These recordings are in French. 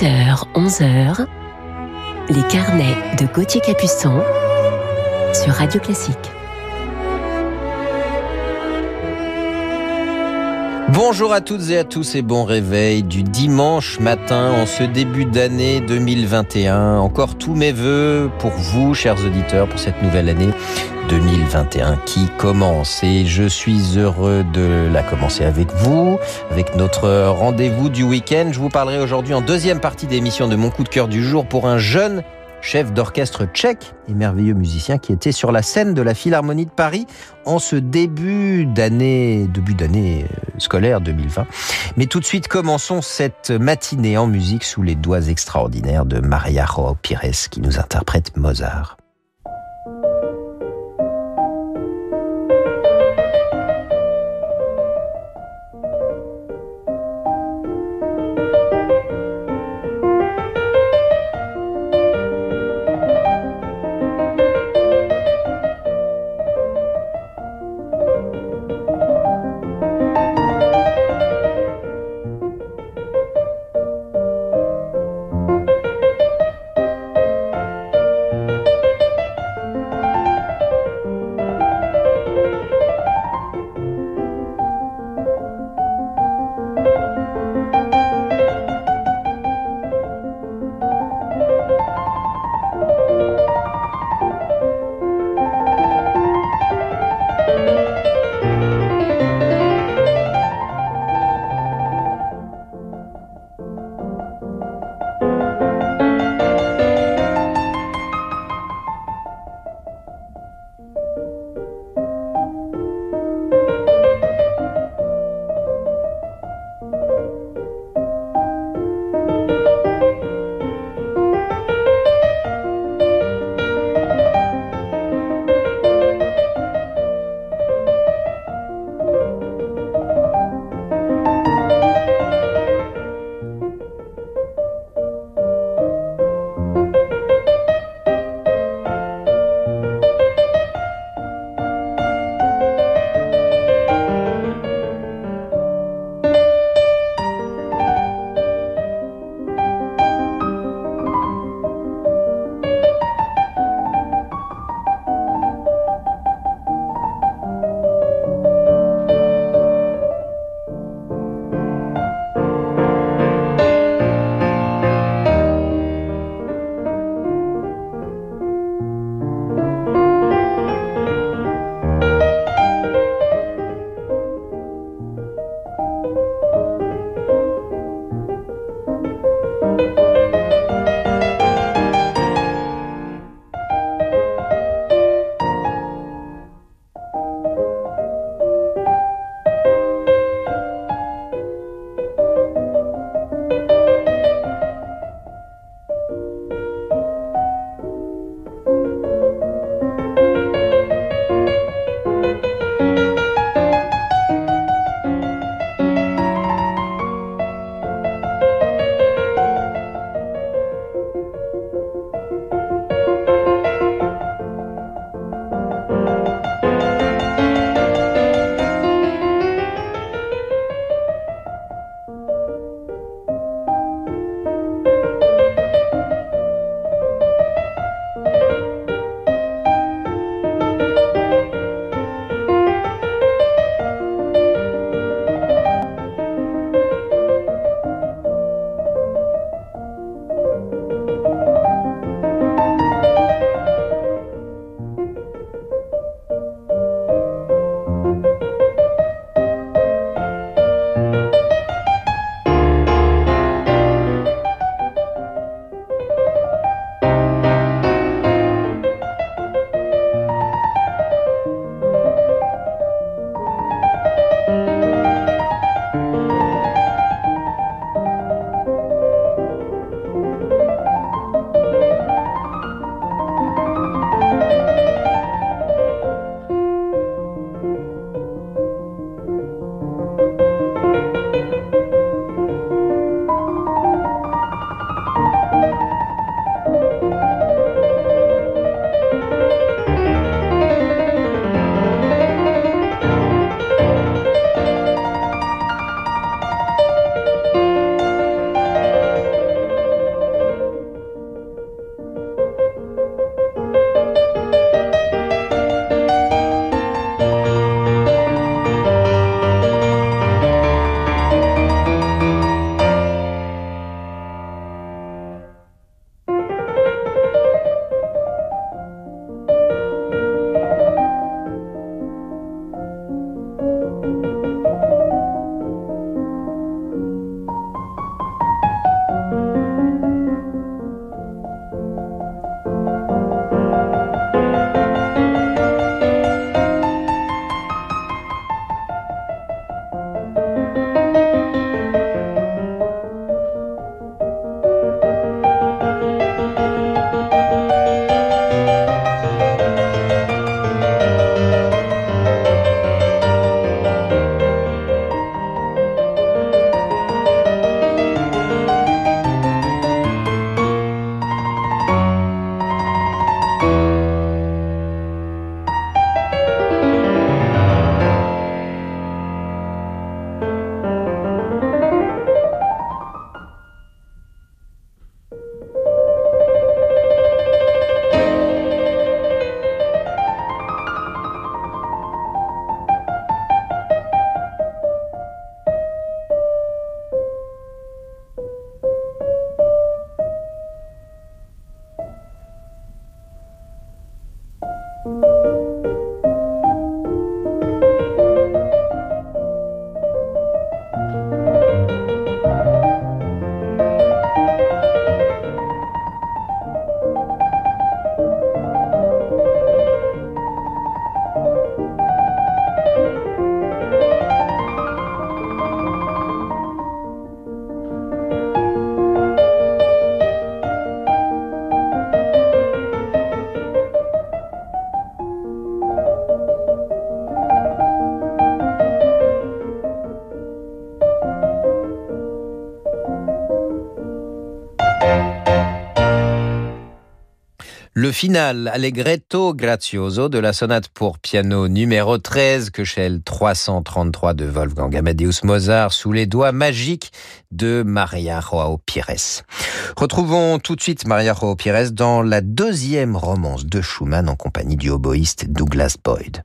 10h, 11h, les carnets de Gauthier Capuçon sur Radio Classique. Bonjour à toutes et à tous et bon réveil du dimanche matin en ce début d'année 2021. Encore tous mes voeux pour vous, chers auditeurs, pour cette nouvelle année 2021 qui commence. Et je suis heureux de la commencer avec vous, avec notre rendez-vous du week-end. Je vous parlerai aujourd'hui en deuxième partie d'émission de mon coup de cœur du jour pour un jeune chef d'orchestre tchèque et merveilleux musicien qui était sur la scène de la Philharmonie de Paris en ce début d'année, début d'année euh, scolaire 2020. Mais tout de suite, commençons cette matinée en musique sous les doigts extraordinaires de Maria Joao Pires qui nous interprète Mozart. Final Allegretto Grazioso de la sonate pour piano numéro 13 que 333 de Wolfgang Amadeus Mozart sous les doigts magiques de Maria Joao Pires. Retrouvons tout de suite Maria Joao Pires dans la deuxième romance de Schumann en compagnie du oboïste Douglas Boyd.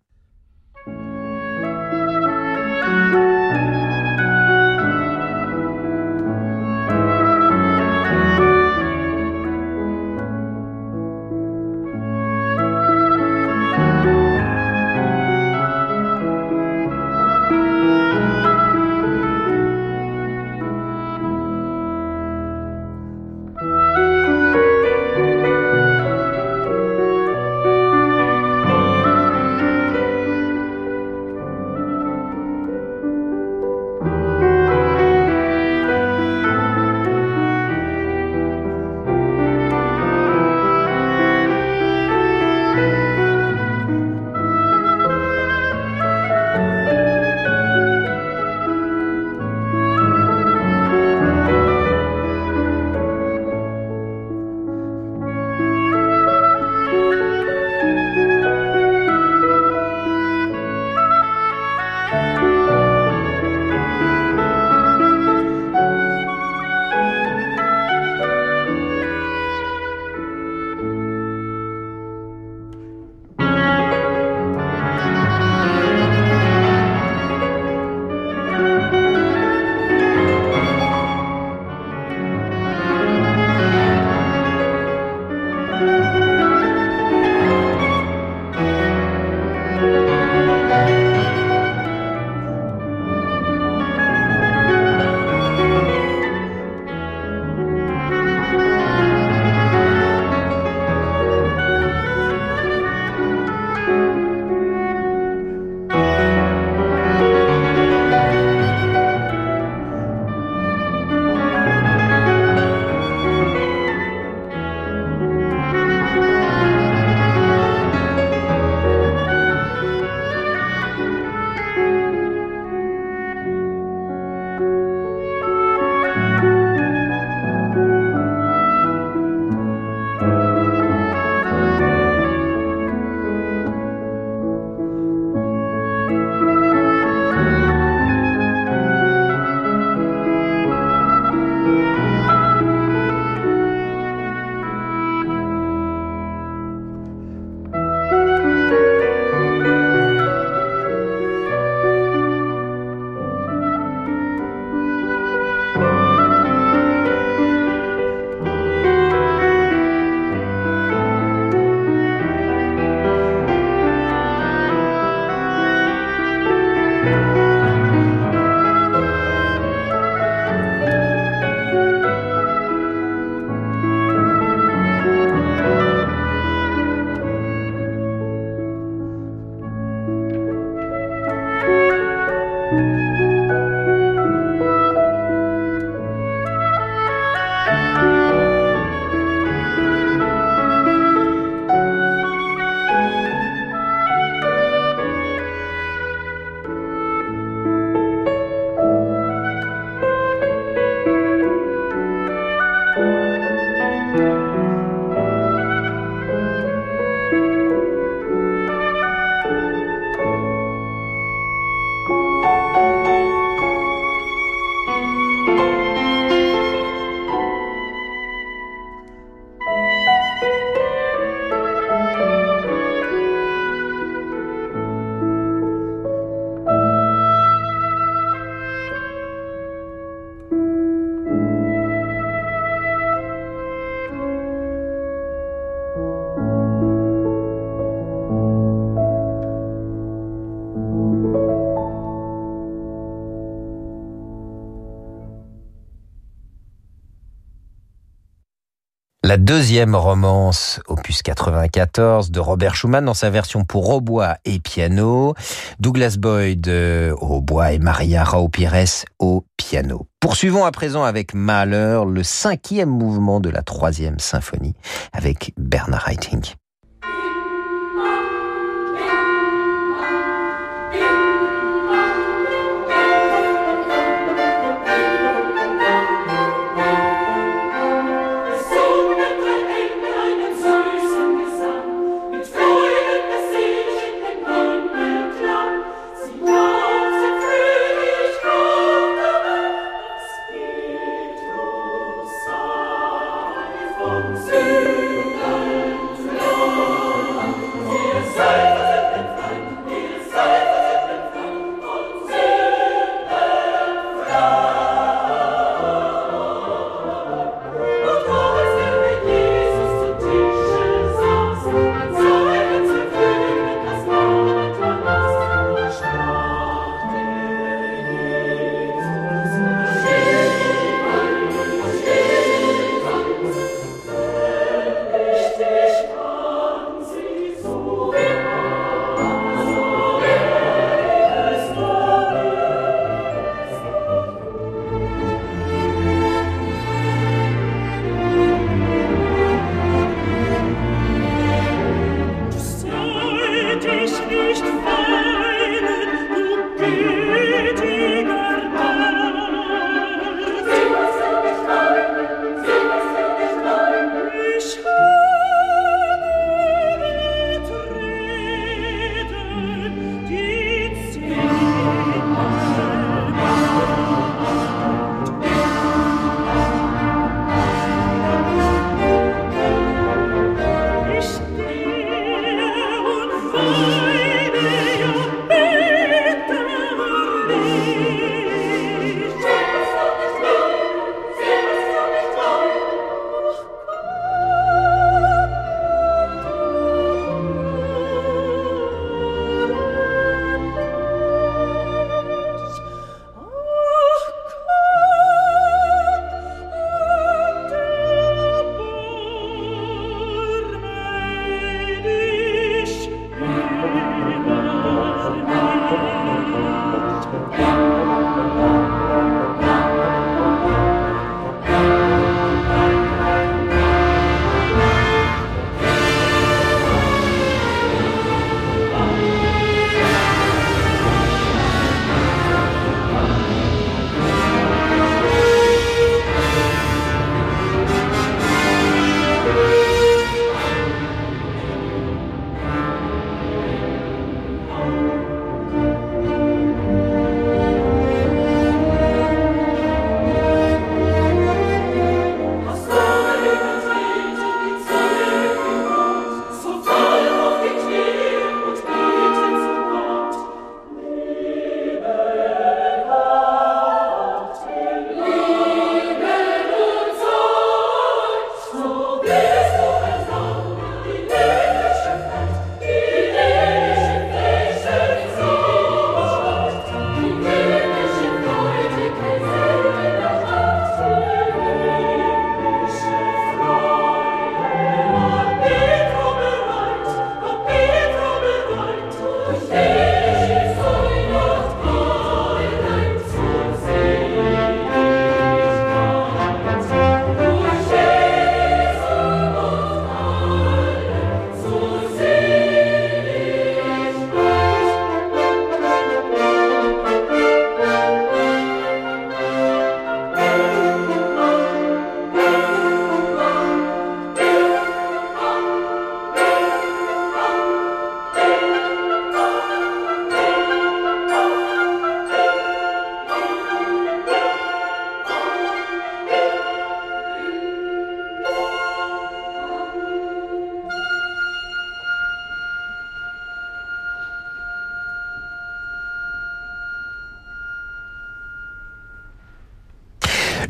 Deuxième romance, opus 94, de Robert Schumann dans sa version pour hautbois et piano, Douglas Boyd euh, au hautbois et Maria Rao Pires au piano. Poursuivons à présent avec Mahler, le cinquième mouvement de la troisième symphonie, avec Bernard Haitink.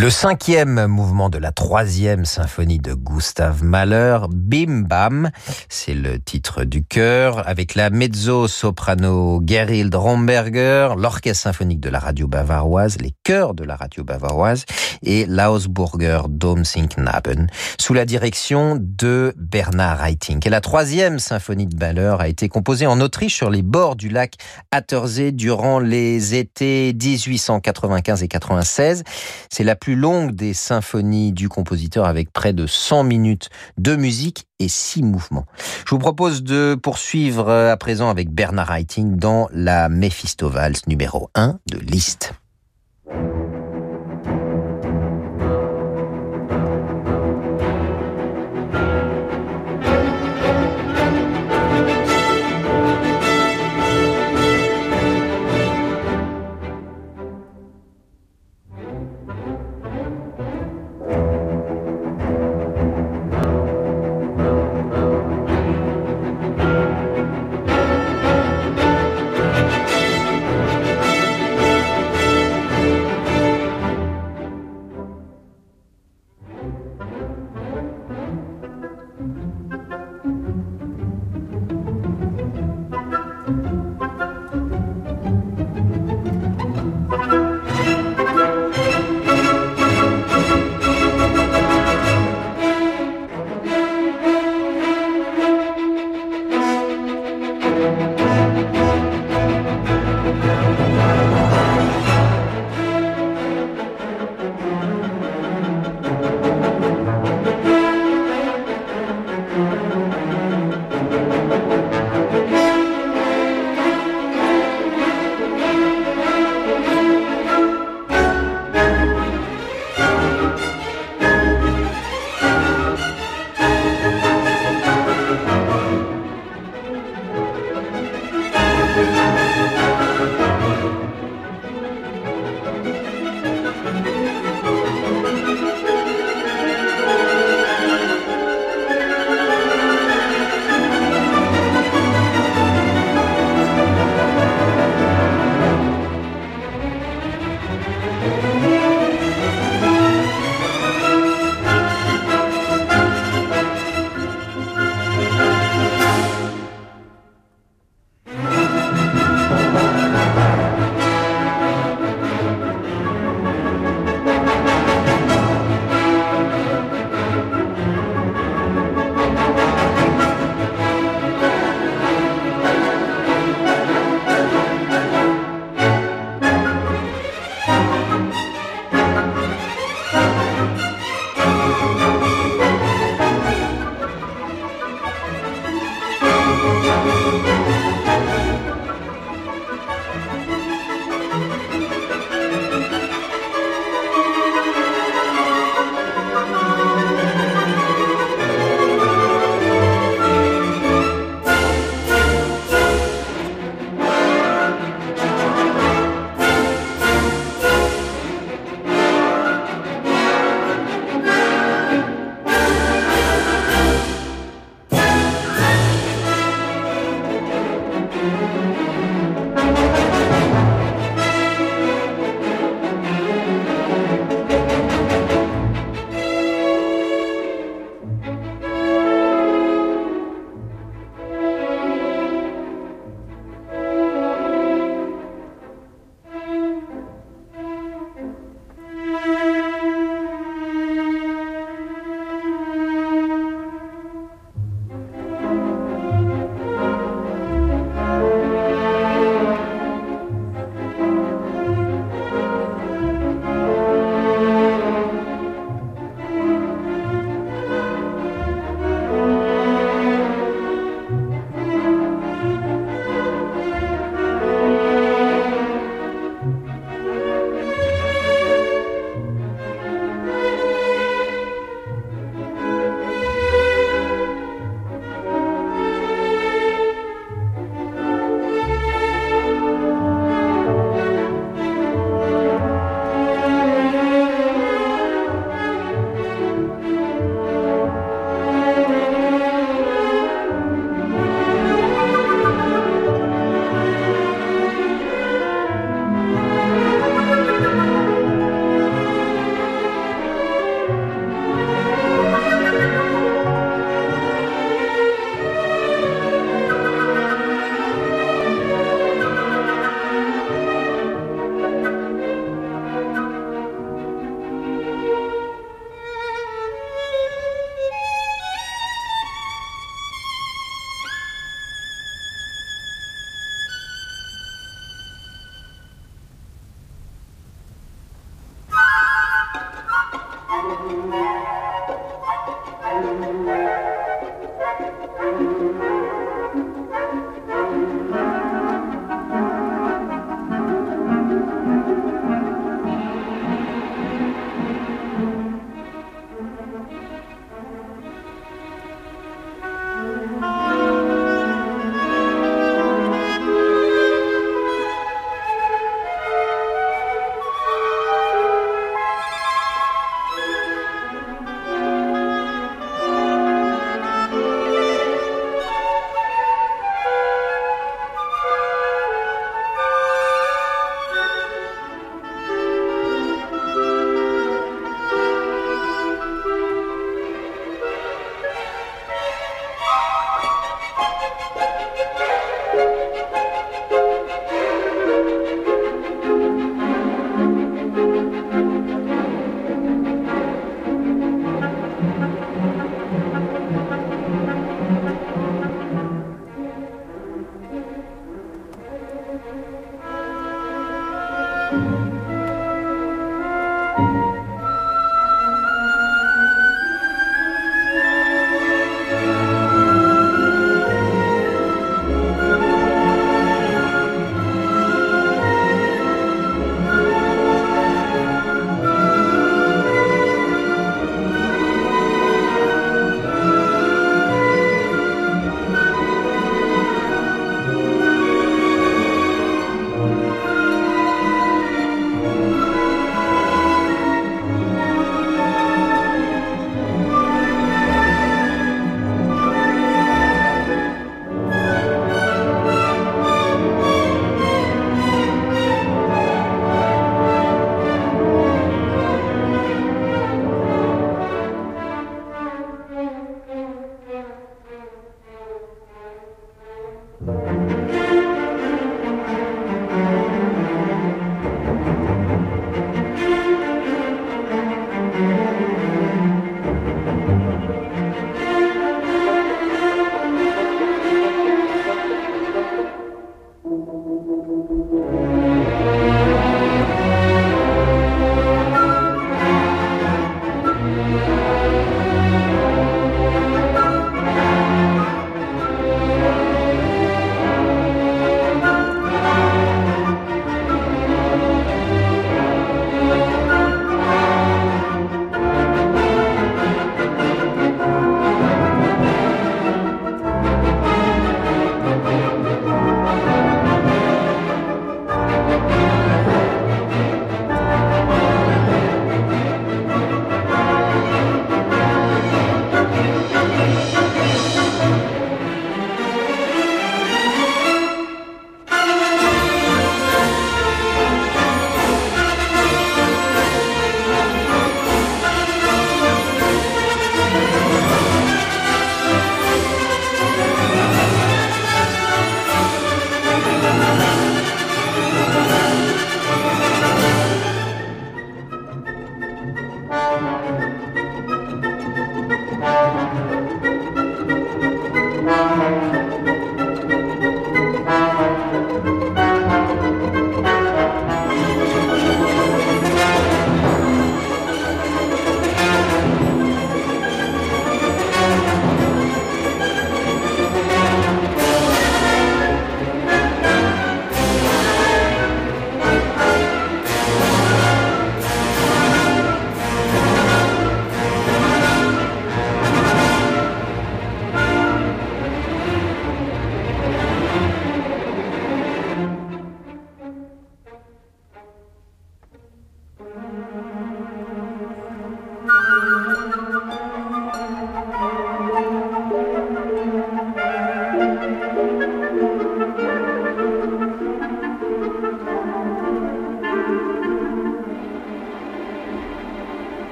Le cinquième mouvement de la troisième symphonie de Gustav Mahler, Bim Bam, c'est le titre du chœur, avec la mezzo-soprano Gerhild Romberger, l'orchestre symphonique de la radio bavaroise, les chœurs de la radio bavaroise et l'Ausburger Domsingnaben, sous la direction de Bernard Reiting. Et la troisième symphonie de Mahler a été composée en Autriche sur les bords du lac Attersee durant les étés 1895 et 96. C'est la plus longue des symphonies du compositeur avec près de 100 minutes de musique et 6 mouvements. Je vous propose de poursuivre à présent avec Bernard Haitink dans la Mephisto-Valse numéro 1 de Liszt.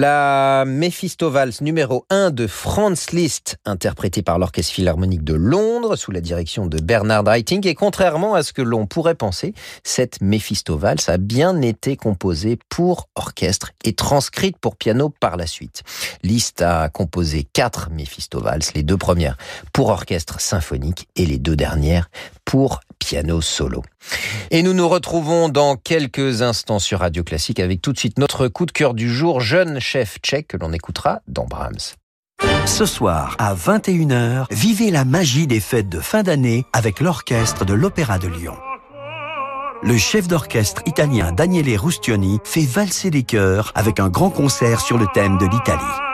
La Mephisto-Valse numéro 1 de Franz Liszt, interprétée par l'Orchestre Philharmonique de Londres sous la direction de Bernard Haitink. Et contrairement à ce que l'on pourrait penser, cette Mephisto-Valse a bien été composée pour orchestre et transcrite pour piano par la suite. Liszt a composé quatre Mephisto-Valses, les deux premières pour orchestre symphonique et les deux dernières pour piano solo. Et nous nous retrouvons dans quelques instants sur Radio Classique avec tout de suite notre coup de cœur du jour, jeune chef tchèque que l'on écoutera dans Brahms. Ce soir, à 21h, vivez la magie des fêtes de fin d'année avec l'orchestre de l'Opéra de Lyon. Le chef d'orchestre italien Daniele Rustioni fait valser les chœurs avec un grand concert sur le thème de l'Italie.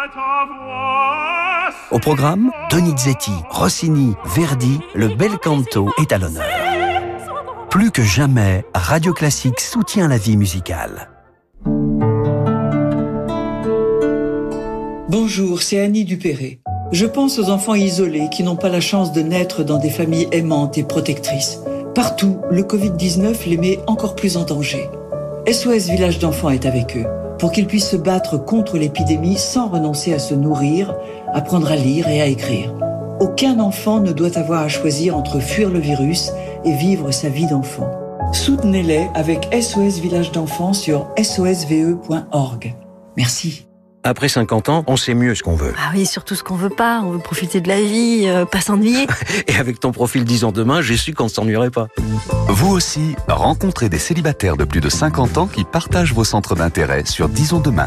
Au programme, Donizetti, Rossini, Verdi, le bel canto est à l'honneur. Plus que jamais, Radio Classique soutient la vie musicale. Bonjour, c'est Annie Dupéré. Je pense aux enfants isolés qui n'ont pas la chance de naître dans des familles aimantes et protectrices. Partout, le Covid-19 les met encore plus en danger. SOS Village d'enfants est avec eux pour qu'ils puissent se battre contre l'épidémie sans renoncer à se nourrir, apprendre à lire et à écrire. Aucun enfant ne doit avoir à choisir entre fuir le virus et vivre sa vie d'enfant. Soutenez-les avec SOS Village d'enfants sur sosve.org. Merci. Après 50 ans, on sait mieux ce qu'on veut. Ah oui, surtout ce qu'on veut pas. On veut profiter de la vie, euh, pas s'ennuyer. Et avec ton profil 10 ans demain, j'ai su qu'on ne s'ennuierait pas. Vous aussi, rencontrez des célibataires de plus de 50 ans qui partagent vos centres d'intérêt sur Disons demain.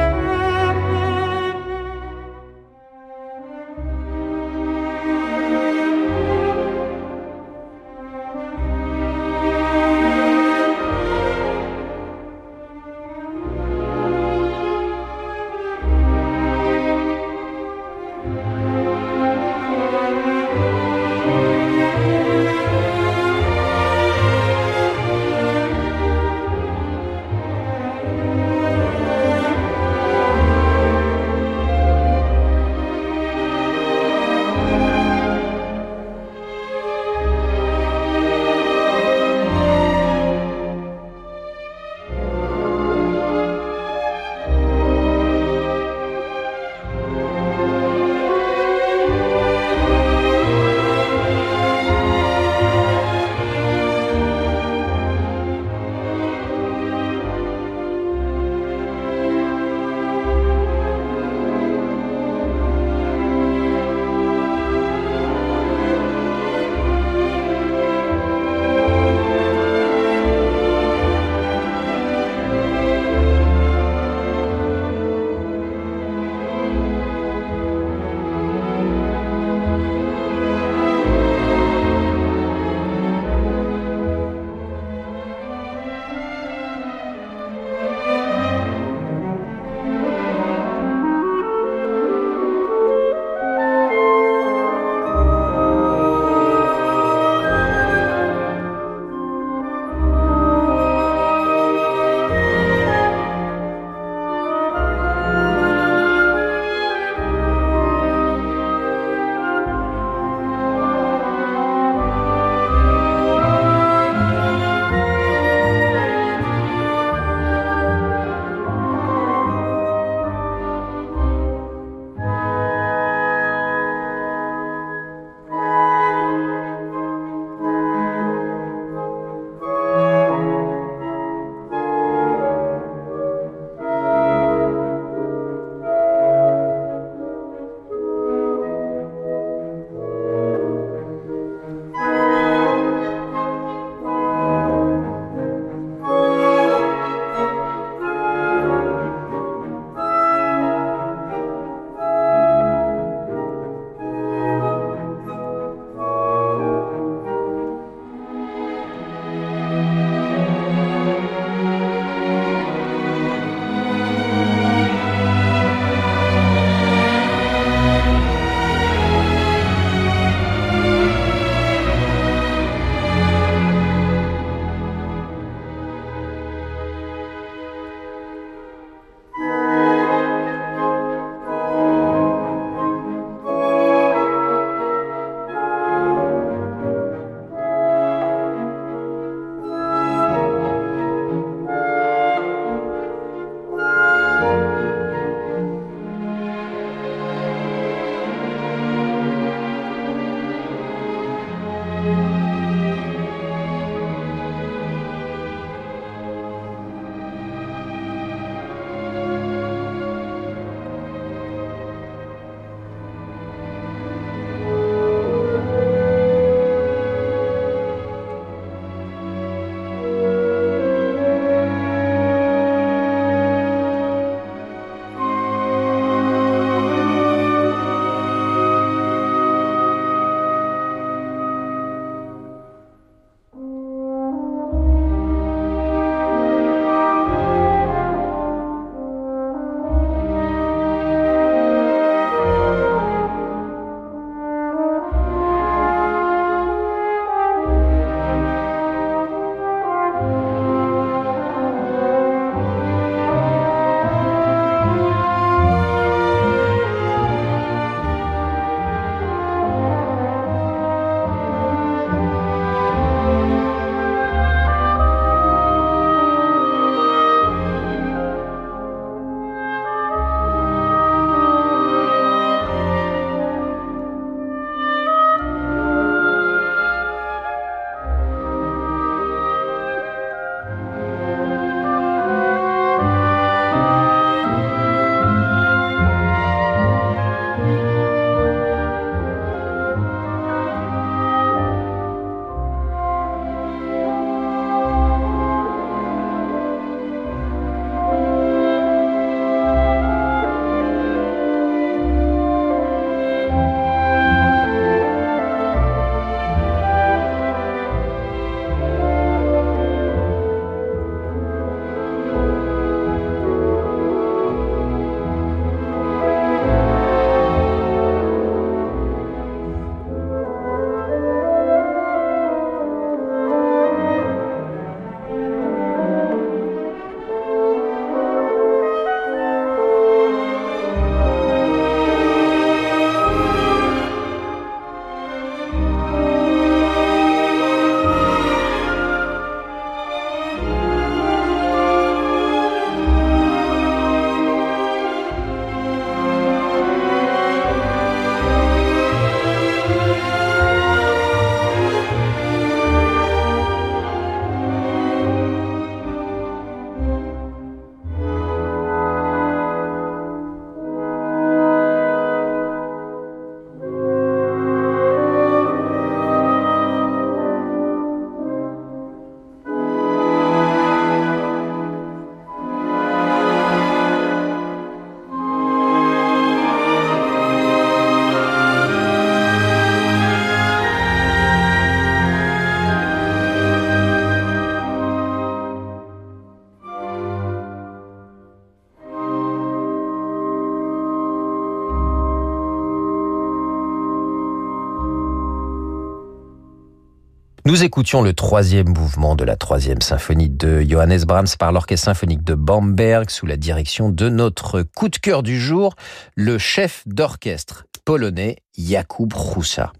Nous écoutions le troisième mouvement de la troisième symphonie de Johannes Brahms par l'Orchestre symphonique de Bamberg sous la direction de notre coup de cœur du jour, le chef d'orchestre polonais Jakub Hrusa.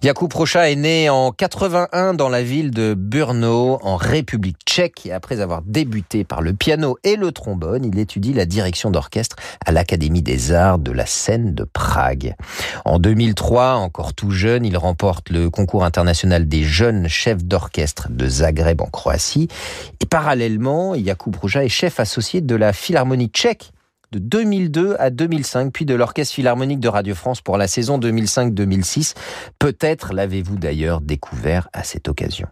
Jakub Rocha est né en 81 dans la ville de Brno, en République tchèque, et après avoir débuté par le piano et le trombone, il étudie la direction d'orchestre à l'Académie des Arts de la scène de Prague. En 2003, encore tout jeune, il remporte le concours international des jeunes chefs d'orchestre de Zagreb en Croatie, et parallèlement, Jakub Rocha est chef associé de la Philharmonie tchèque de 2002 à 2005, puis de l'Orchestre Philharmonique de Radio France pour la saison 2005-2006. Peut-être l'avez-vous d'ailleurs découvert à cette occasion.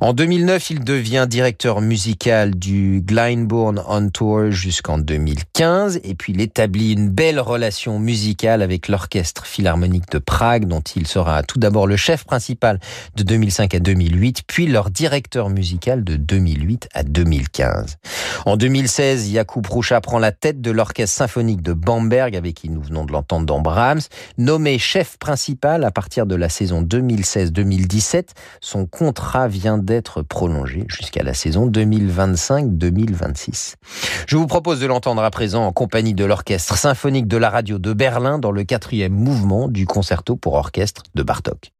En 2009, il devient directeur musical du Glyndebourne on Tour jusqu'en 2015 et puis il établit une belle relation musicale avec l'Orchestre Philharmonique de Prague dont il sera tout d'abord le chef principal de 2005 à 2008 puis leur directeur musical de 2008 à 2015. En 2016, Jakub Roucha prend la tête de l'Orchestre Symphonique de Bamberg avec qui nous venons de l'entendre dans Brahms. Nommé chef principal à partir de la saison 2016-2017, son contrat vient d'être prolongé jusqu'à la saison 2025-2026. Je vous propose de l'entendre à présent en compagnie de l'Orchestre symphonique de la radio de Berlin dans le quatrième mouvement du concerto pour orchestre de Bartok.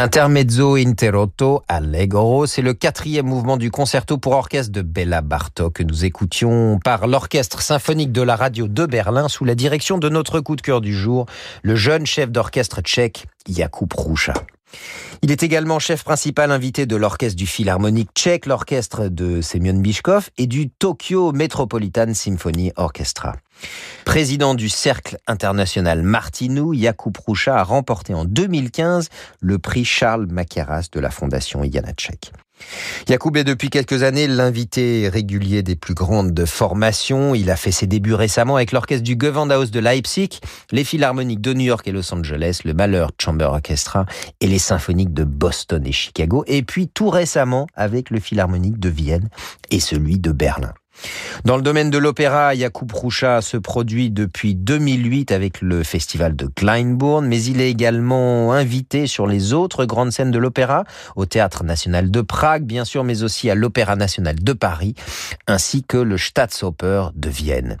Intermezzo interrotto allegro, c'est le quatrième mouvement du concerto pour orchestre de Bella Bartok que nous écoutions par l'orchestre symphonique de la radio de Berlin sous la direction de notre coup de cœur du jour, le jeune chef d'orchestre tchèque Jakub Roucha. Il est également chef principal invité de l'orchestre du Philharmonique tchèque, l'orchestre de Semyon Bishkov et du Tokyo Metropolitan Symphony Orchestra. Président du Cercle international Martinou, Jakub Roucha a remporté en 2015 le prix Charles Macaras de la Fondation Janacek. Yacoub est depuis quelques années l'invité régulier des plus grandes formations. Il a fait ses débuts récemment avec l'orchestre du Gewandhaus de Leipzig, les philharmoniques de New York et Los Angeles, le Malheur Chamber Orchestra et les symphoniques de Boston et Chicago. Et puis tout récemment avec le philharmonique de Vienne et celui de Berlin. Dans le domaine de l'opéra, Jakub Roucha se produit depuis 2008 avec le festival de Kleinbourn, mais il est également invité sur les autres grandes scènes de l'opéra, au Théâtre national de Prague, bien sûr, mais aussi à l'Opéra national de Paris, ainsi que le Staatsoper de Vienne.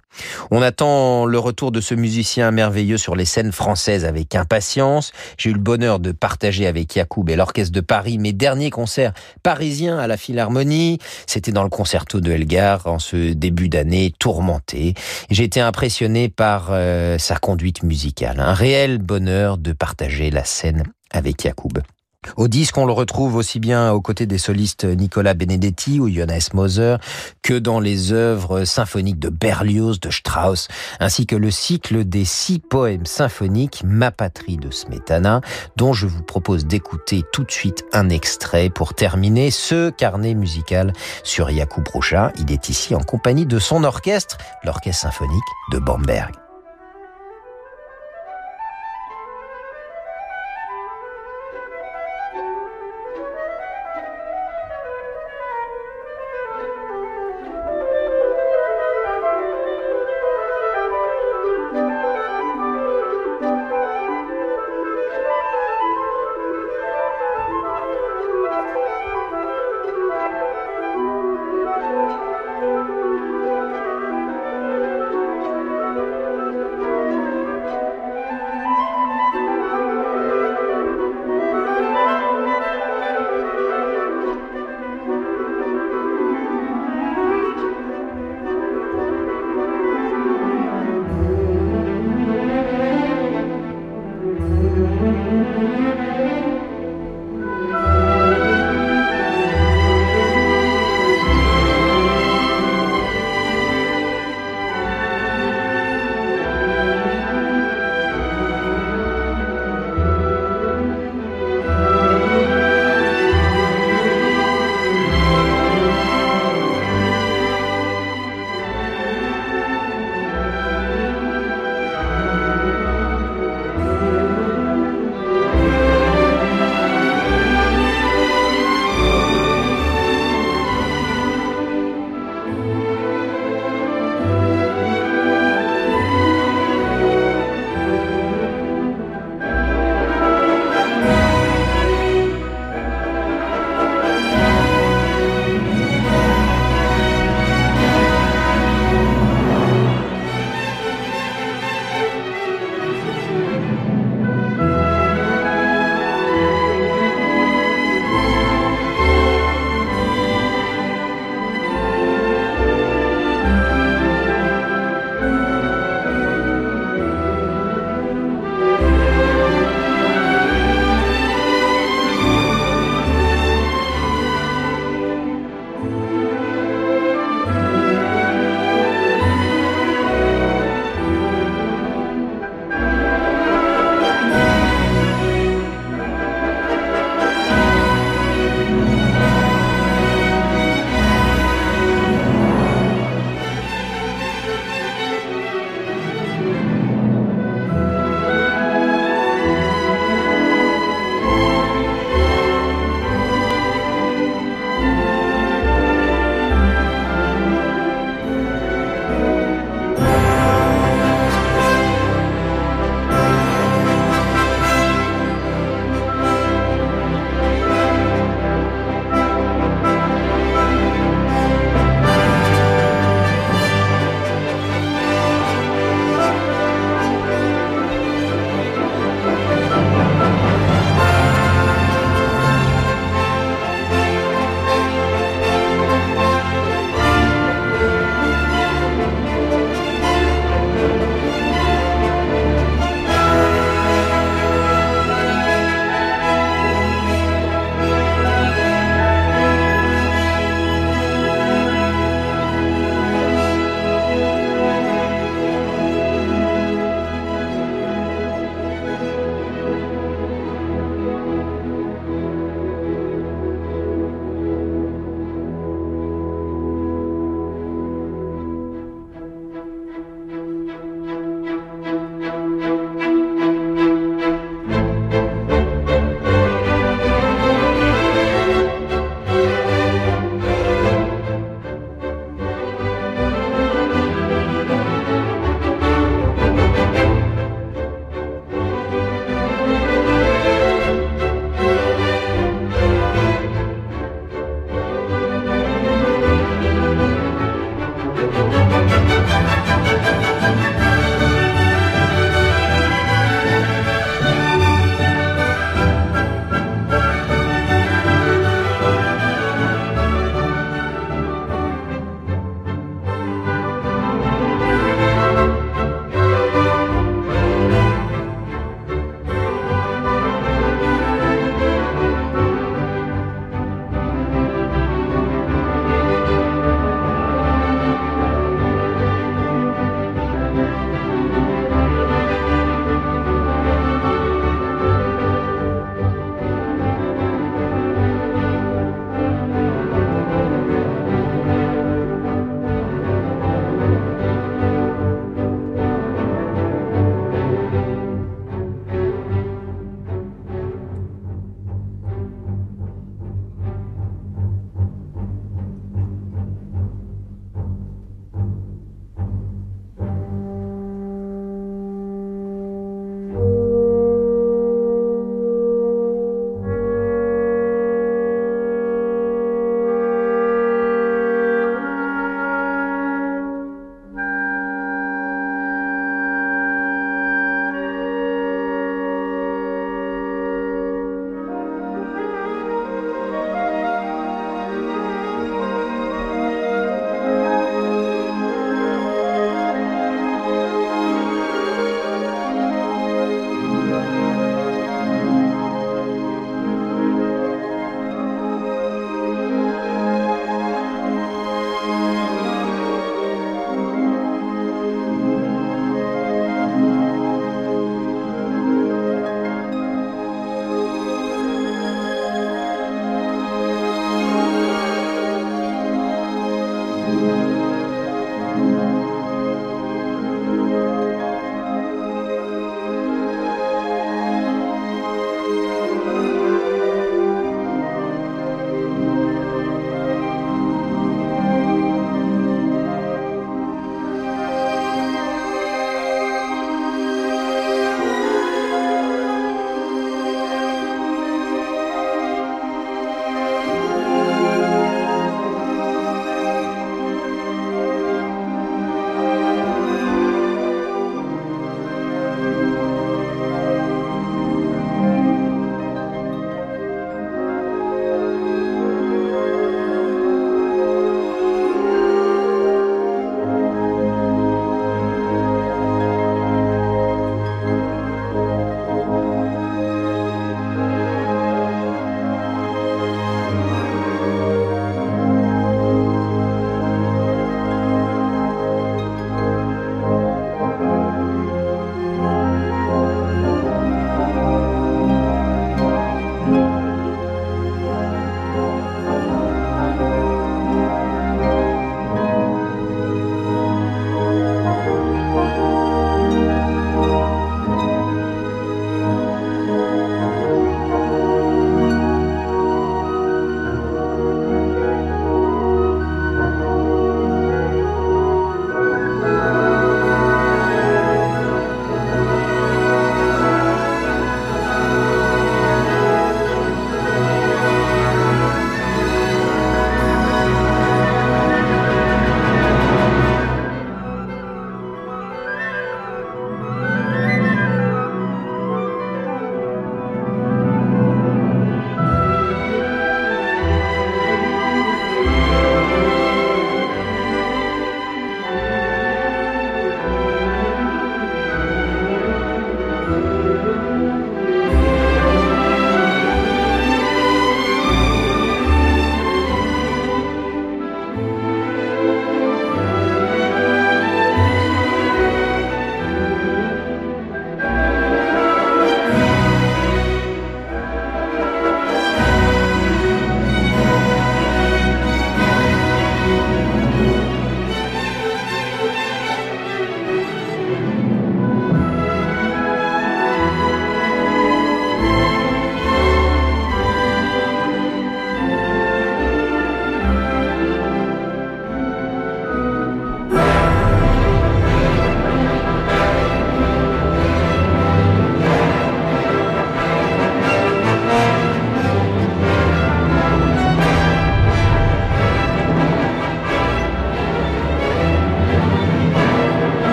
On attend le retour de ce musicien merveilleux sur les scènes françaises avec impatience. J'ai eu le bonheur de partager avec Jakub et l'Orchestre de Paris mes derniers concerts parisiens à la Philharmonie. C'était dans le concerto de Elgar ce début d'année tourmenté. J'ai été impressionné par euh, sa conduite musicale. Un réel bonheur de partager la scène avec Yacoub. Au disque, on le retrouve aussi bien aux côtés des solistes Nicolas Benedetti ou Jonas Moser que dans les œuvres symphoniques de Berlioz, de Strauss, ainsi que le cycle des six poèmes symphoniques Ma patrie de Smetana, dont je vous propose d'écouter tout de suite un extrait pour terminer ce carnet musical sur Jakub Roucha. Il est ici en compagnie de son orchestre, l'Orchestre symphonique de Bamberg.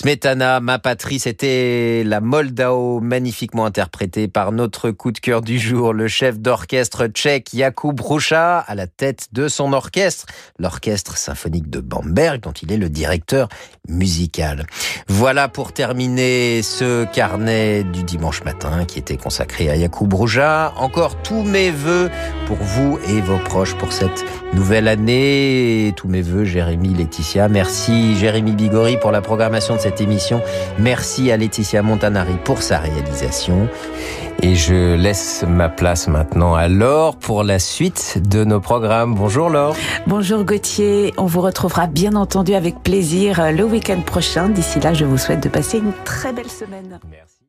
Smetana, ma patrie, c'était la Moldao, magnifiquement interprétée par notre coup de cœur du jour, le chef d'orchestre tchèque Jakub Rucha, à la tête de son orchestre, l'orchestre symphonique de Bamberg, dont il est le directeur musical. Voilà pour terminer ce carnet du dimanche matin qui était consacré à Jakub Rucha. Encore tous mes voeux pour vous et vos proches pour cette nouvelle année. Tous mes voeux, Jérémy, Laetitia. Merci Jérémy Bigori pour la programmation de cette émission. Merci à Laetitia Montanari pour sa réalisation. Et je laisse ma place maintenant à Laure pour la suite de nos programmes. Bonjour Laure. Bonjour Gauthier. On vous retrouvera bien entendu avec plaisir le week-end prochain. D'ici là, je vous souhaite de passer une très belle semaine. Merci.